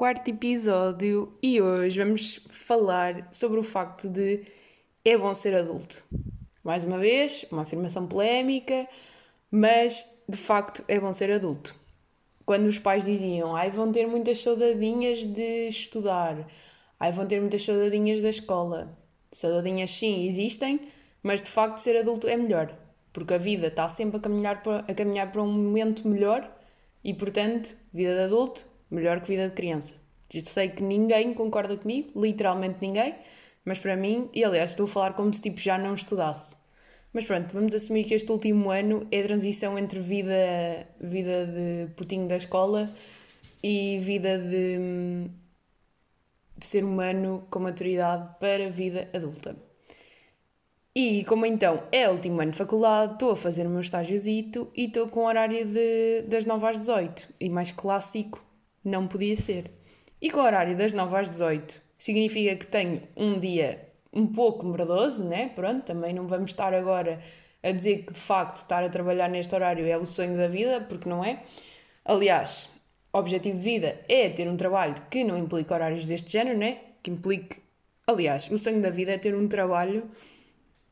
quarto episódio e hoje vamos falar sobre o facto de é bom ser adulto. Mais uma vez, uma afirmação polémica, mas de facto é bom ser adulto. Quando os pais diziam, ai, vão ter muitas saudadinhas de estudar, ai, vão ter muitas saudadinhas da escola. Saudadinhas sim existem, mas de facto ser adulto é melhor, porque a vida está sempre a caminhar para, a caminhar para um momento melhor e, portanto, vida de adulto melhor que vida de criança. Sei que ninguém concorda comigo, literalmente ninguém, mas para mim, e aliás estou a falar como se tipo já não estudasse. Mas pronto, vamos assumir que este último ano é a transição entre vida, vida de putinho da escola e vida de, de ser humano com maturidade para a vida adulta. E como então é o último ano de faculdade, estou a fazer o meu estágiozito e estou com o horário de, das 9 às 18. E mais clássico, não podia ser. E com o horário das 9 às 18 significa que tenho um dia um pouco merdoso, né? Pronto, também não vamos estar agora a dizer que de facto estar a trabalhar neste horário é o sonho da vida, porque não é. Aliás, o objetivo de vida é ter um trabalho que não implique horários deste género, né? Que implique. Aliás, o sonho da vida é ter um trabalho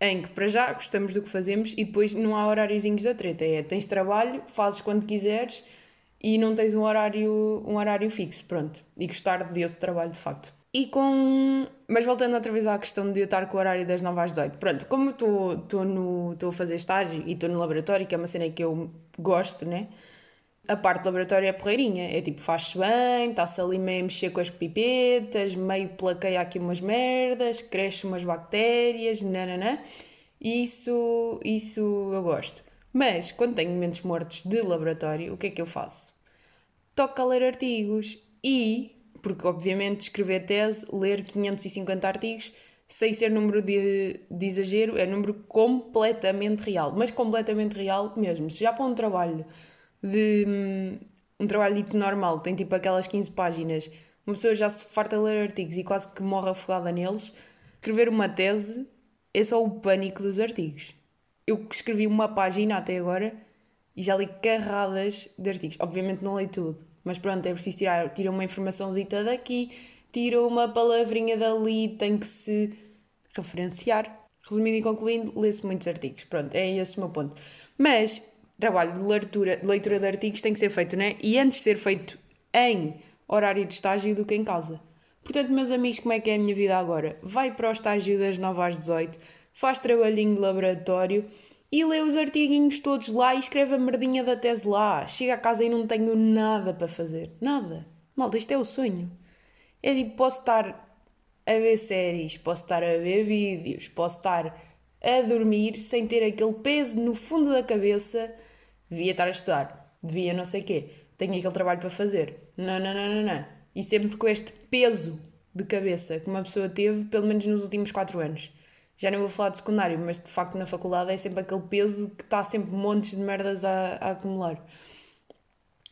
em que para já gostamos do que fazemos e depois não há horáriozinhos da treta. É tens trabalho, fazes quando quiseres e não tens um horário, um horário fixo, pronto. E gostar desse trabalho de facto. E com. Mas voltando outra vez à questão de eu estar com o horário das 9 às 18. Pronto, como estou a fazer estágio e estou no laboratório, que é uma cena que eu gosto, né? A parte do laboratório é porreirinha. É tipo, faz-se bem, está-se ali meio a mexer com as pipetas, meio plaqueia aqui umas merdas, cresce umas bactérias, nananã. Isso, isso eu gosto. Mas, quando tenho momentos mortos de laboratório, o que é que eu faço? Toco a ler artigos e, porque obviamente escrever tese, ler 550 artigos, sem ser número de, de exagero, é número completamente real. Mas completamente real mesmo. Se já para um trabalho de. um trabalho normal, que tem tipo aquelas 15 páginas, uma pessoa já se farta a ler artigos e quase que morre afogada neles, escrever uma tese é só o pânico dos artigos eu escrevi uma página até agora e já li carradas de artigos. Obviamente não li tudo, mas pronto, é preciso tirar, tira uma informaçãozita daqui, tira uma palavrinha dali, tem que se referenciar. Resumindo e concluindo, lê-se muitos artigos. Pronto, é esse o meu ponto. Mas trabalho de leitura, leitura de artigos tem que ser feito, né? E antes de ser feito em horário de estágio do que em casa. Portanto, meus amigos, como é que é a minha vida agora? Vai para o estágio das 9 às 18 faz trabalhinho de laboratório e lê os artiguinhos todos lá e escreve a merdinha da tese lá. Chega a casa e não tenho nada para fazer. Nada. Malta, isto é o sonho. É tipo, posso estar a ver séries, posso estar a ver vídeos, posso estar a dormir sem ter aquele peso no fundo da cabeça. Devia estar a estudar, devia não sei o quê, tenho aquele trabalho para fazer. Não, não, não, não, não. E sempre com este peso de cabeça que uma pessoa teve, pelo menos nos últimos 4 anos já nem vou falar de secundário, mas de facto na faculdade é sempre aquele peso que está sempre montes de merdas a, a acumular.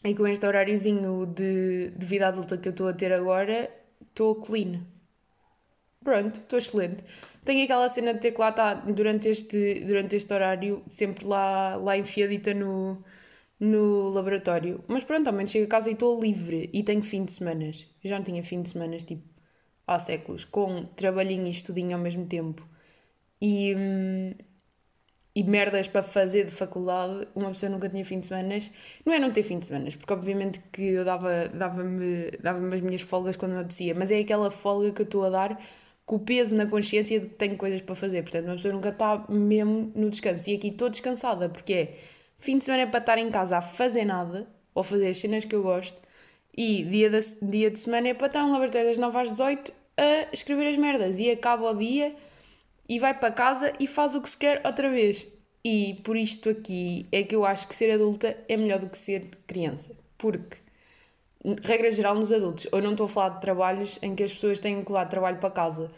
E com este horáriozinho de, de vida adulta que eu estou a ter agora, estou clean. Pronto, estou excelente. Tenho aquela cena de ter que lá estar durante este, durante este horário, sempre lá, lá enfiadita no, no laboratório. Mas pronto, ao menos chego a casa e estou livre e tenho fim de semanas. Eu já não tinha fim de semanas tipo há séculos, com trabalhinho e estudinho ao mesmo tempo e, hum, e merdas para fazer de faculdade, uma pessoa nunca tinha fim de semana. Não é não ter fim de semana, porque obviamente que eu dava-me dava dava as minhas folgas quando me apetecia, mas é aquela folga que eu estou a dar com o peso na consciência de que tenho coisas para fazer. Portanto, uma pessoa nunca está mesmo no descanso. E aqui estou descansada, porque é fim de semana é para estar em casa a fazer nada, ou fazer as cenas que eu gosto, e dia de, dia de semana é para estar um laboratório das 9 às 18 a escrever as merdas. E acaba o dia e vai para casa e faz o que se quer outra vez. E por isto aqui é que eu acho que ser adulta é melhor do que ser criança. Porque, regra geral, nos adultos, eu não estou a falar de trabalhos em que as pessoas têm que levar trabalho para casa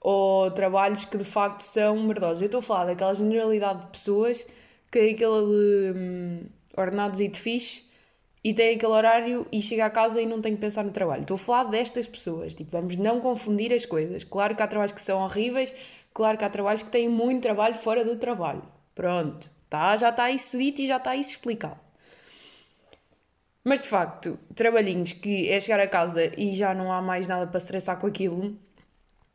ou trabalhos que de facto são merdosos. Eu estou a falar daquela generalidade de pessoas que é aquele hum, ordenados e de fixe e tem aquele horário e chega a casa e não tem que pensar no trabalho. Estou a falar destas pessoas. Tipo, vamos não confundir as coisas. Claro que há trabalhos que são horríveis, Claro que há trabalhos que têm muito trabalho fora do trabalho. Pronto, tá, já está isso dito e já está isso explicado. Mas de facto, trabalhinhos que é chegar a casa e já não há mais nada para estressar com aquilo,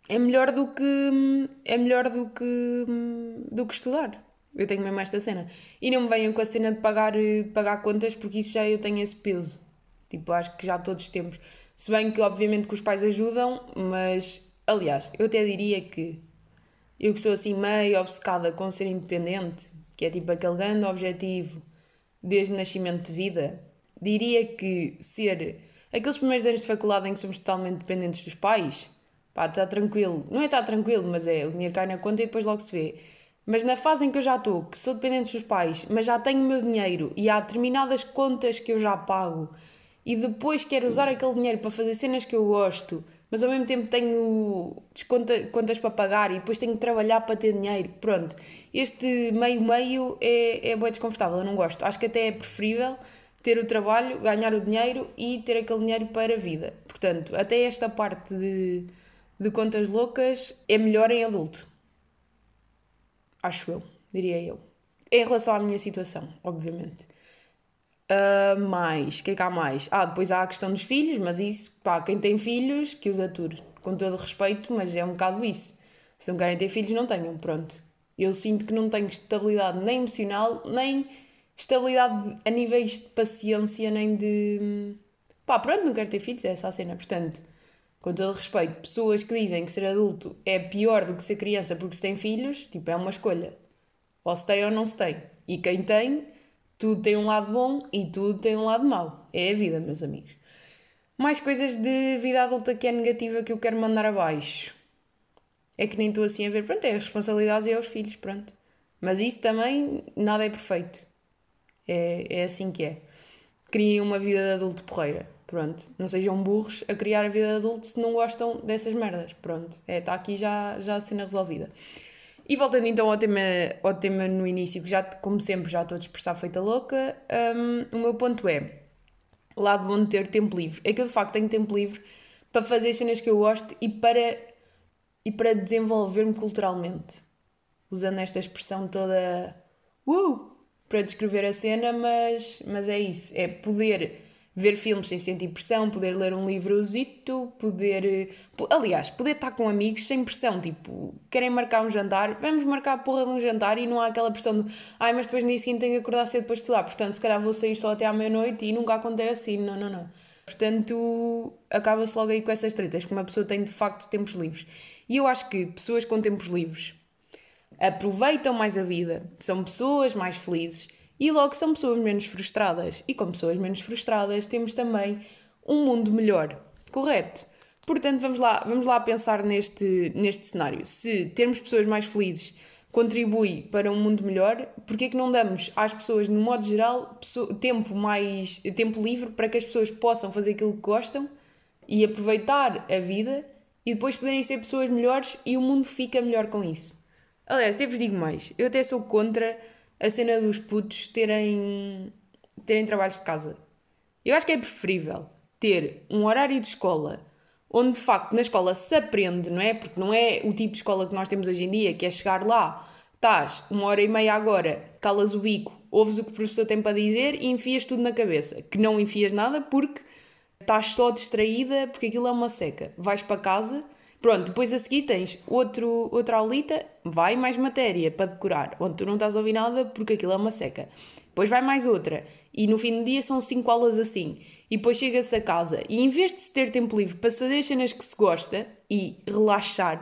é melhor do que é melhor do que do que estudar. Eu tenho mesmo esta cena. E não me venham com a cena de pagar, de pagar contas, porque isso já eu tenho esse peso. Tipo, acho que já todos os tempos. Se bem que, obviamente, que os pais ajudam, mas, aliás, eu até diria que eu que sou assim meio obcecada com ser independente, que é tipo aquele grande objetivo desde o nascimento de vida, diria que ser aqueles primeiros anos de faculdade em que somos totalmente dependentes dos pais, pá, está tranquilo. Não é estar tranquilo, mas é o dinheiro cai na conta e depois logo se vê. Mas na fase em que eu já estou, que sou dependente dos pais, mas já tenho o meu dinheiro e há determinadas contas que eu já pago e depois quero usar aquele dinheiro para fazer cenas que eu gosto, mas ao mesmo tempo tenho contas para pagar e depois tenho que trabalhar para ter dinheiro. Pronto, este meio-meio é, é bem desconfortável, eu não gosto. Acho que até é preferível ter o trabalho, ganhar o dinheiro e ter aquele dinheiro para a vida. Portanto, até esta parte de, de contas loucas é melhor em adulto. Acho eu, diria eu. Em relação à minha situação, obviamente. Uh, mais, o que é que há mais? Ah, depois há a questão dos filhos, mas isso, pá, quem tem filhos, que os ature. Com todo respeito, mas é um bocado isso. Se não querem ter filhos, não tenham, pronto. Eu sinto que não tenho estabilidade nem emocional, nem estabilidade a níveis de paciência, nem de. pá, pronto, não quero ter filhos, é essa a cena. Portanto, com todo respeito, pessoas que dizem que ser adulto é pior do que ser criança porque se tem filhos, tipo, é uma escolha. Ou se tem ou não se tem. E quem tem tudo tem um lado bom e tudo tem um lado mau. É a vida, meus amigos. Mais coisas de vida adulta que é negativa que eu quero mandar abaixo. É que nem estou assim a ver. Pronto, é as responsabilidades e aos filhos, pronto. Mas isso também, nada é perfeito. É, é assim que é. Criem uma vida de adulto porreira. Pronto. Não sejam burros a criar a vida de adulto se não gostam dessas merdas. Pronto. É, está aqui já, já a cena resolvida. E voltando então ao tema, ao tema no início, que já, como sempre, já estou a dispersar feita louca, um, o meu ponto é: lado bom de ter tempo livre. É que eu de facto tenho tempo livre para fazer cenas que eu gosto e para, e para desenvolver-me culturalmente. Usando esta expressão toda uh, para descrever a cena, mas, mas é isso: é poder ver filmes sem sentir pressão, poder ler um livrozito, poder. Eh, aliás, poder estar com amigos sem pressão. Tipo, querem marcar um jantar, vamos marcar a porra de um jantar e não há aquela pressão de ai, mas depois no dia seguinte tenho que acordar cedo para estudar, portanto, se calhar vou sair só até à meia-noite e nunca acontece assim. Não, não, não. Portanto, acaba-se logo aí com essas tretas, que uma pessoa tem de facto tempos livres. E eu acho que pessoas com tempos livres aproveitam mais a vida, são pessoas mais felizes e logo são pessoas menos frustradas. E com pessoas menos frustradas temos também um mundo melhor. Correto? Portanto, vamos lá, vamos lá pensar neste, neste cenário. Se termos pessoas mais felizes contribui para um mundo melhor, porque é que não damos às pessoas, no modo geral, tempo mais tempo livre para que as pessoas possam fazer aquilo que gostam e aproveitar a vida e depois poderem ser pessoas melhores e o mundo fica melhor com isso. Aliás, até vos digo mais, eu até sou contra a cena dos putos terem, terem trabalhos de casa. Eu acho que é preferível ter um horário de escola onde de facto na escola se aprende, não é? Porque não é o tipo de escola que nós temos hoje em dia, que é chegar lá, estás uma hora e meia agora, calas o bico, ouves o que o professor tem para dizer e enfias tudo na cabeça. Que não enfias nada porque estás só distraída, porque aquilo é uma seca. Vais para casa Pronto, depois a seguir tens outro, outra aulita, vai mais matéria para decorar, onde tu não estás a ouvir nada porque aquilo é uma seca. Depois vai mais outra, e no fim do dia são cinco aulas assim. E depois chega-se a casa, e em vez de ter tempo livre para fazer as cenas que se gosta e relaxar,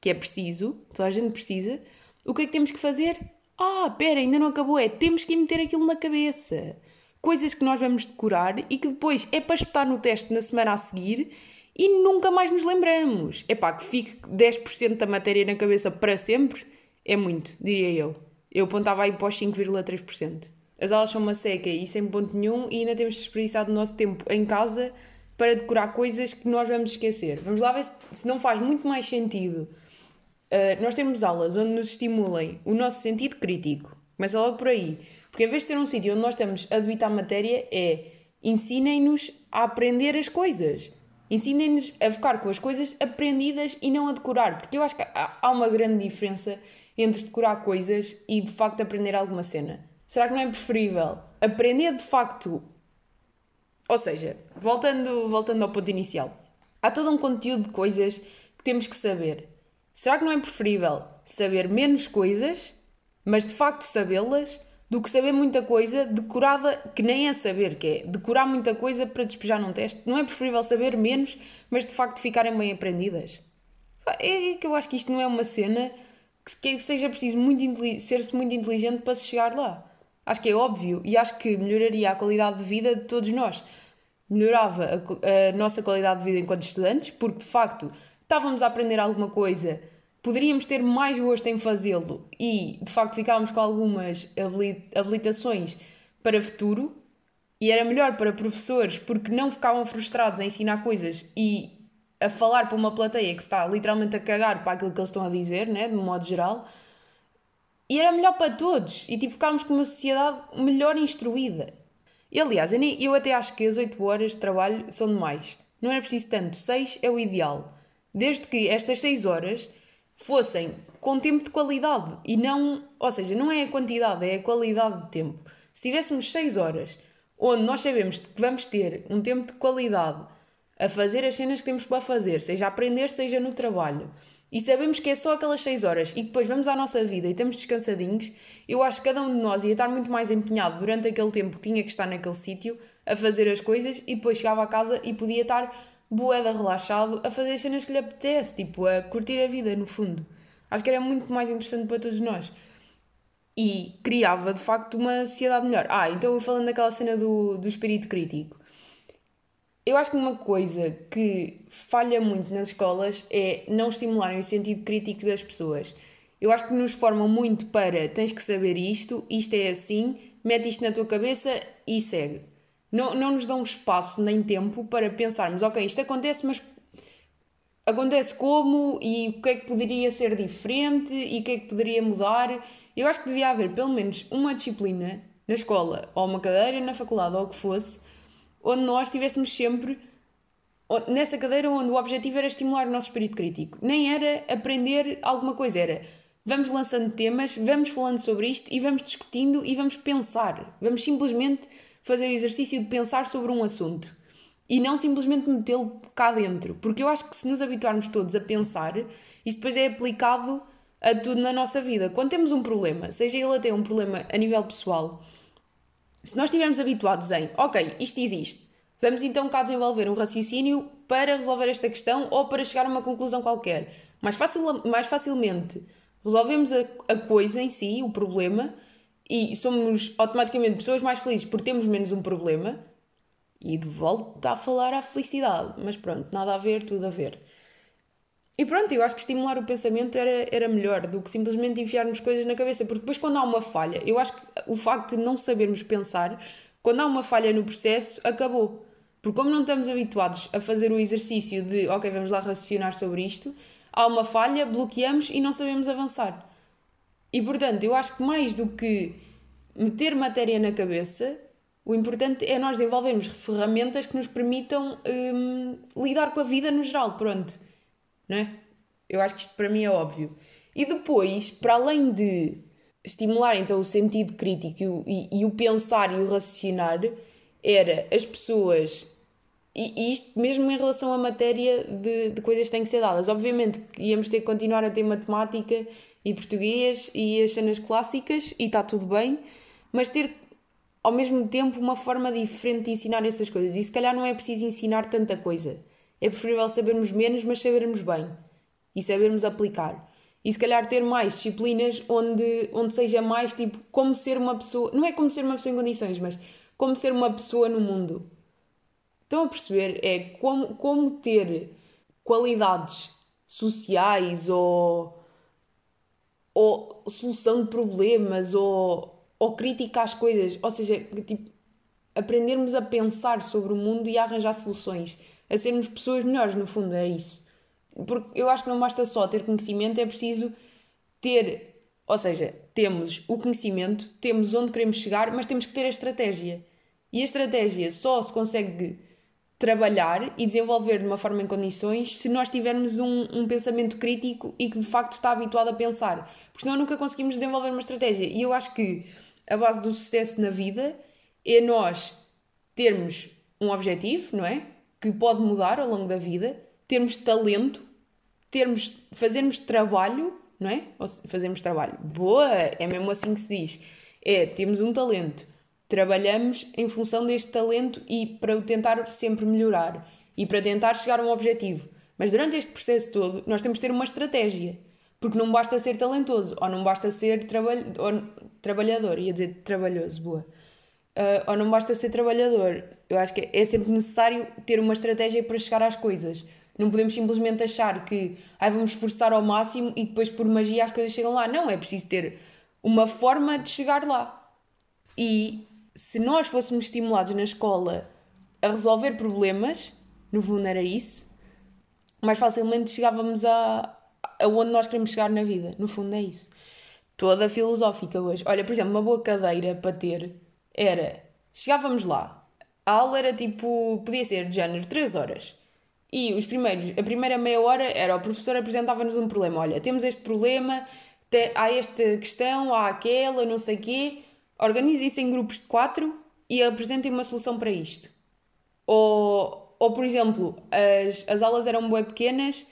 que é preciso, toda a gente precisa, o que é que temos que fazer? Ah, pera, ainda não acabou, é temos que meter aquilo na cabeça. Coisas que nós vamos decorar e que depois é para espetar no teste na semana a seguir e nunca mais nos lembramos. É pá, que fique 10% da matéria na cabeça para sempre é muito, diria eu. Eu apontava aí para os 5,3%. As aulas são uma seca e sem ponto nenhum e ainda temos desperdiçado o nosso tempo em casa para decorar coisas que nós vamos esquecer. Vamos lá ver se, se não faz muito mais sentido uh, nós temos aulas onde nos estimulem o nosso sentido crítico. Começa logo por aí. Porque em vez de ser um sítio onde nós estamos a debitar matéria, é ensinem-nos a aprender as coisas. Ensinem-nos a ficar com as coisas aprendidas e não a decorar, porque eu acho que há uma grande diferença entre decorar coisas e de facto aprender alguma cena. Será que não é preferível aprender de facto Ou seja, voltando, voltando ao ponto inicial, há todo um conteúdo de coisas que temos que saber. Será que não é preferível saber menos coisas, mas de facto sabê-las, do que saber muita coisa decorada, que nem é saber, que é decorar muita coisa para despejar num teste? Não é preferível saber menos, mas de facto ficarem bem aprendidas? É que eu acho que isto não é uma cena que seja preciso ser-se muito inteligente para se chegar lá. Acho que é óbvio e acho que melhoraria a qualidade de vida de todos nós. Melhorava a, a nossa qualidade de vida enquanto estudantes, porque de facto estávamos a aprender alguma coisa, poderíamos ter mais gosto em fazê-lo e de facto ficávamos com algumas habilitações para futuro. E era melhor para professores porque não ficavam frustrados a ensinar coisas e a falar para uma plateia que está literalmente a cagar para aquilo que eles estão a dizer, né, de modo geral. E era melhor para todos. E tipo, ficámos com uma sociedade melhor instruída. E aliás, eu até acho que as 8 horas de trabalho são demais. Não era preciso tanto. 6 é o ideal. Desde que estas 6 horas fossem com tempo de qualidade e não. Ou seja, não é a quantidade, é a qualidade de tempo. Se tivéssemos 6 horas onde nós sabemos que vamos ter um tempo de qualidade a fazer as cenas que temos para fazer, seja a aprender, seja no trabalho, e sabemos que é só aquelas 6 horas e depois vamos à nossa vida e estamos descansadinhos, eu acho que cada um de nós ia estar muito mais empenhado durante aquele tempo que tinha que estar naquele sítio a fazer as coisas e depois chegava a casa e podia estar boeda relaxado a fazer as cenas que lhe apetece, tipo a curtir a vida no fundo. Acho que era muito mais interessante para todos nós. E criava de facto uma sociedade melhor. Ah, então falando daquela cena do, do espírito crítico. Eu acho que uma coisa que falha muito nas escolas é não estimularem o sentido crítico das pessoas. Eu acho que nos formam muito para tens que saber isto, isto é assim, mete isto na tua cabeça e segue. Não, não nos dão espaço nem tempo para pensarmos, ok, isto acontece, mas acontece como e o que é que poderia ser diferente e o que é que poderia mudar. Eu acho que devia haver pelo menos uma disciplina na escola, ou uma cadeira na faculdade, ou o que fosse, onde nós estivéssemos sempre nessa cadeira onde o objetivo era estimular o nosso espírito crítico. Nem era aprender alguma coisa, era vamos lançando temas, vamos falando sobre isto e vamos discutindo e vamos pensar. Vamos simplesmente fazer o exercício de pensar sobre um assunto e não simplesmente metê-lo cá dentro. Porque eu acho que se nos habituarmos todos a pensar, isto depois é aplicado a tudo na nossa vida. Quando temos um problema, seja ele até um problema a nível pessoal, se nós estivermos habituados em, ok, isto existe, vamos então cá desenvolver um raciocínio para resolver esta questão ou para chegar a uma conclusão qualquer. Mais, facil, mais facilmente resolvemos a, a coisa em si, o problema, e somos automaticamente pessoas mais felizes porque temos menos um problema. E de volta a falar à felicidade. Mas pronto, nada a ver, tudo a ver. E pronto, eu acho que estimular o pensamento era, era melhor do que simplesmente enfiarmos coisas na cabeça, porque depois, quando há uma falha, eu acho que o facto de não sabermos pensar, quando há uma falha no processo, acabou. Porque, como não estamos habituados a fazer o exercício de, ok, vamos lá raciocinar sobre isto, há uma falha, bloqueamos e não sabemos avançar. E portanto, eu acho que mais do que meter matéria na cabeça, o importante é nós desenvolvermos ferramentas que nos permitam hum, lidar com a vida no geral. Pronto não é? Eu acho que isto para mim é óbvio. E depois, para além de estimular então o sentido crítico e, e, e o pensar e o raciocinar, era as pessoas, e, isto mesmo em relação à matéria de, de coisas que têm que ser dadas. Obviamente íamos ter que continuar a ter matemática e português e as cenas clássicas, e está tudo bem, mas ter ao mesmo tempo uma forma diferente de ensinar essas coisas. E se calhar não é preciso ensinar tanta coisa. É preferível sabermos menos, mas sabermos bem e sabermos aplicar. E se calhar ter mais disciplinas onde, onde seja mais tipo como ser uma pessoa. Não é como ser uma pessoa em condições, mas como ser uma pessoa no mundo. Estão a perceber? É como, como ter qualidades sociais ou, ou solução de problemas ou, ou crítica às coisas. Ou seja, tipo, aprendermos a pensar sobre o mundo e a arranjar soluções a sermos pessoas melhores, no fundo, é isso. Porque eu acho que não basta só ter conhecimento, é preciso ter, ou seja, temos o conhecimento, temos onde queremos chegar, mas temos que ter a estratégia. E a estratégia só se consegue trabalhar e desenvolver de uma forma em condições se nós tivermos um, um, pensamento crítico e que de facto está habituado a pensar. Porque senão nunca conseguimos desenvolver uma estratégia. E eu acho que a base do sucesso na vida é nós termos um objetivo, não é? Que pode mudar ao longo da vida, termos talento, termos, fazermos trabalho, não é? Ou fazermos trabalho. Boa! É mesmo assim que se diz. É, temos um talento, trabalhamos em função deste talento e para o tentar sempre melhorar e para tentar chegar a um objetivo. Mas durante este processo todo, nós temos de ter uma estratégia. Porque não basta ser talentoso, ou não basta ser trabalhador, ia dizer trabalhoso, boa. Uh, ou não basta ser trabalhador. Eu acho que é sempre necessário ter uma estratégia para chegar às coisas. Não podemos simplesmente achar que ai, vamos esforçar ao máximo e depois por magia as coisas chegam lá. Não, é preciso ter uma forma de chegar lá. E se nós fôssemos estimulados na escola a resolver problemas, no fundo era isso, mais facilmente chegávamos a, aonde nós queremos chegar na vida. No fundo é isso. Toda filosófica hoje. Olha, por exemplo, uma boa cadeira para ter era. Chegávamos lá. A aula era tipo. Podia ser de género 3 horas. E os primeiros, a primeira meia hora era o professor apresentava-nos um problema. Olha, temos este problema, há esta questão, há aquela, não sei quê. Organize isso em grupos de quatro e apresentem uma solução para isto. Ou, ou por exemplo, as, as aulas eram bem pequenas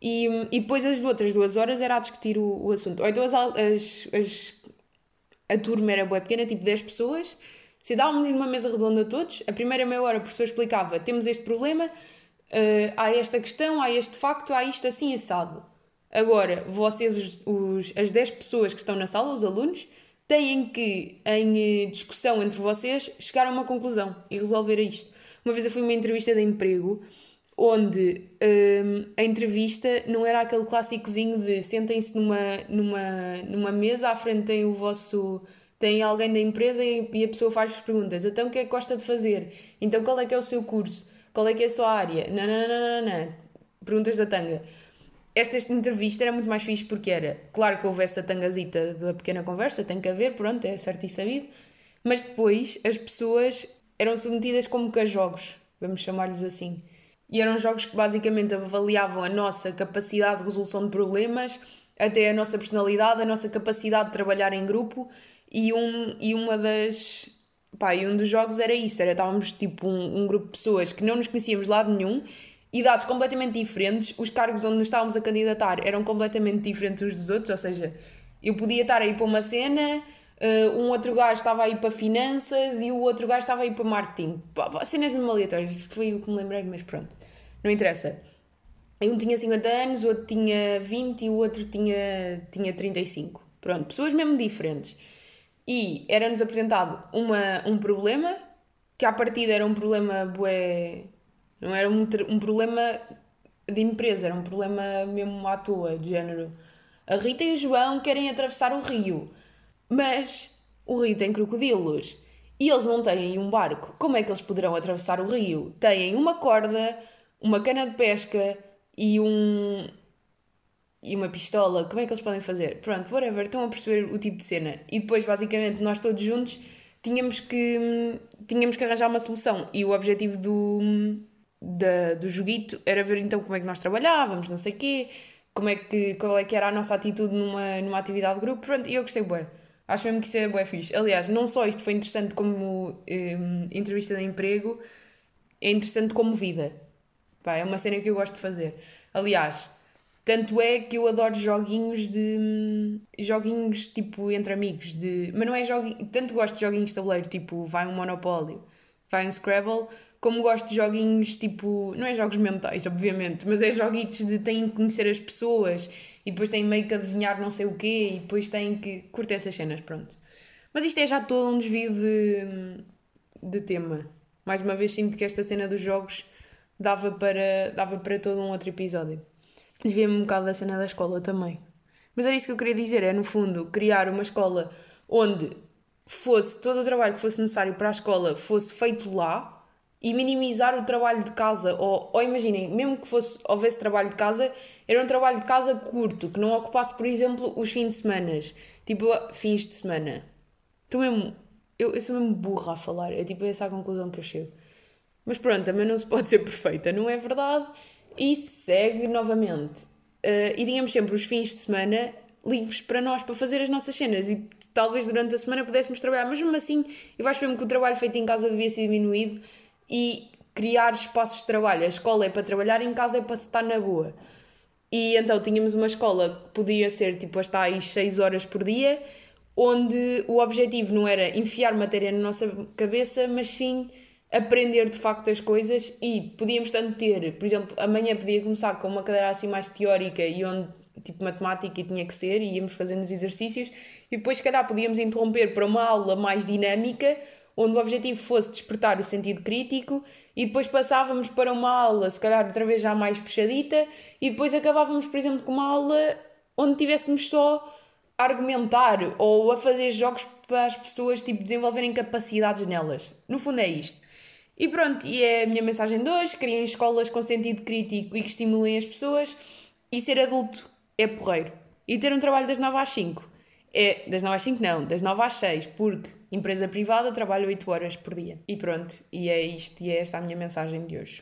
e, e depois as outras duas horas era a discutir o, o assunto. Ou então as, as, as, a turma era bem pequena, tipo 10 pessoas. Se dávamos numa mesa redonda todos, a primeira meia hora o professor explicava: temos este problema, uh, há esta questão, há este facto, há isto assim assado. Agora, vocês, os, os, as 10 pessoas que estão na sala, os alunos, têm que, em discussão entre vocês, chegar a uma conclusão e resolver isto. Uma vez eu fui a uma entrevista de emprego onde um, a entrevista não era aquele clássicozinho de sentem-se numa, numa, numa mesa, à frente tem o vosso. tem alguém da empresa e, e a pessoa faz-vos perguntas. Então o que é que gosta de fazer? Então qual é que é o seu curso? Qual é que é a sua área? Não, não, não, não, não. Perguntas da tanga. Esta, esta entrevista era muito mais fixe porque era, claro que houve essa tangazita da pequena conversa, tem que haver, pronto, é certo e sabido, mas depois as pessoas eram submetidas como que a jogos, vamos chamar-lhes assim e eram jogos que basicamente avaliavam a nossa capacidade de resolução de problemas, até a nossa personalidade, a nossa capacidade de trabalhar em grupo e, um, e uma das. Pá, e um dos jogos era isso, era estávamos tipo um, um grupo de pessoas que não nos conhecíamos de lado nenhum, idades completamente diferentes, os cargos onde nos estávamos a candidatar eram completamente diferentes uns dos outros, ou seja, eu podia estar aí para uma cena, uh, um outro gajo estava aí para finanças e o outro gajo estava aí para marketing. Cenas mesmo aleatórias, foi o que me lembrei, mas pronto. Não interessa. Um tinha 50 anos, o outro tinha 20 e o outro tinha, tinha 35. Pronto, pessoas mesmo diferentes. E era-nos apresentado uma, um problema, que à partida era um problema bué... Não era um, um problema de empresa, era um problema mesmo à toa, de género. A Rita e o João querem atravessar o rio, mas o rio tem crocodilos e eles não têm um barco. Como é que eles poderão atravessar o rio? Têm uma corda, uma cana de pesca e um. e uma pistola, como é que eles podem fazer? Pronto, whatever, estão a perceber o tipo de cena. E depois, basicamente, nós todos juntos tínhamos que, tínhamos que arranjar uma solução. E o objetivo do, da, do joguito era ver então como é que nós trabalhávamos, não sei o quê, como é que, qual é que era a nossa atitude numa, numa atividade de grupo. Pronto, e eu gostei bué. Acho mesmo que isso é bué fixe. Aliás, não só isto foi interessante como um, entrevista de emprego, é interessante como vida. Pá, é uma cena que eu gosto de fazer. Aliás, tanto é que eu adoro joguinhos de. joguinhos tipo entre amigos. De, mas não é joguinho. Tanto gosto de joguinhos de tabuleiro, tipo vai um Monopólio, vai um Scrabble, como gosto de joguinhos tipo. não é jogos mentais, obviamente, mas é joguitos de têm que conhecer as pessoas e depois têm meio que adivinhar não sei o quê e depois têm que. curtir essas cenas, pronto. Mas isto é já todo um desvio de, de tema. Mais uma vez sinto que esta cena dos jogos dava para, dava para todo um outro episódio. Desvia-me um bocado da cena da escola também. Mas era isso que eu queria dizer, é no fundo criar uma escola onde fosse todo o trabalho que fosse necessário para a escola fosse feito lá e minimizar o trabalho de casa. Ou, ou imaginem, mesmo que fosse, houvesse trabalho de casa, era um trabalho de casa curto, que não ocupasse, por exemplo, os fins de semana. Tipo, fins de semana. Estou mesmo. Eu, eu sou mesmo burra a falar, é tipo essa a conclusão que eu chego. Mas pronto, também não se pode ser perfeita, não é verdade? E segue novamente. Uh, e tínhamos sempre os fins de semana livres para nós, para fazer as nossas cenas. E talvez durante a semana pudéssemos trabalhar, mas mesmo assim, eu acho mesmo que o trabalho feito em casa devia ser diminuído e criar espaços de trabalho. A escola é para trabalhar, em casa é para se estar na boa. E então tínhamos uma escola que podia ser tipo as tais 6 horas por dia, onde o objetivo não era enfiar matéria na nossa cabeça, mas sim aprender de facto as coisas e podíamos tanto ter, por exemplo, amanhã podia começar com uma cadeira assim mais teórica e onde tipo matemática e tinha que ser e íamos fazendo os exercícios e depois se calhar podíamos interromper para uma aula mais dinâmica onde o objetivo fosse despertar o sentido crítico e depois passávamos para uma aula, se calhar outra vez já mais puxadita, e depois acabávamos, por exemplo, com uma aula onde tivéssemos só a argumentar ou a fazer jogos para as pessoas tipo, desenvolverem capacidades nelas. No fundo é isto. E pronto, e é a minha mensagem de hoje: criem escolas com sentido crítico e que estimulem as pessoas. E ser adulto é porreiro. E ter um trabalho das 9 às 5 é das 9 às 5 não, das 9 às 6, porque empresa privada trabalho 8 horas por dia. E pronto, e é isto, e é esta a minha mensagem de hoje.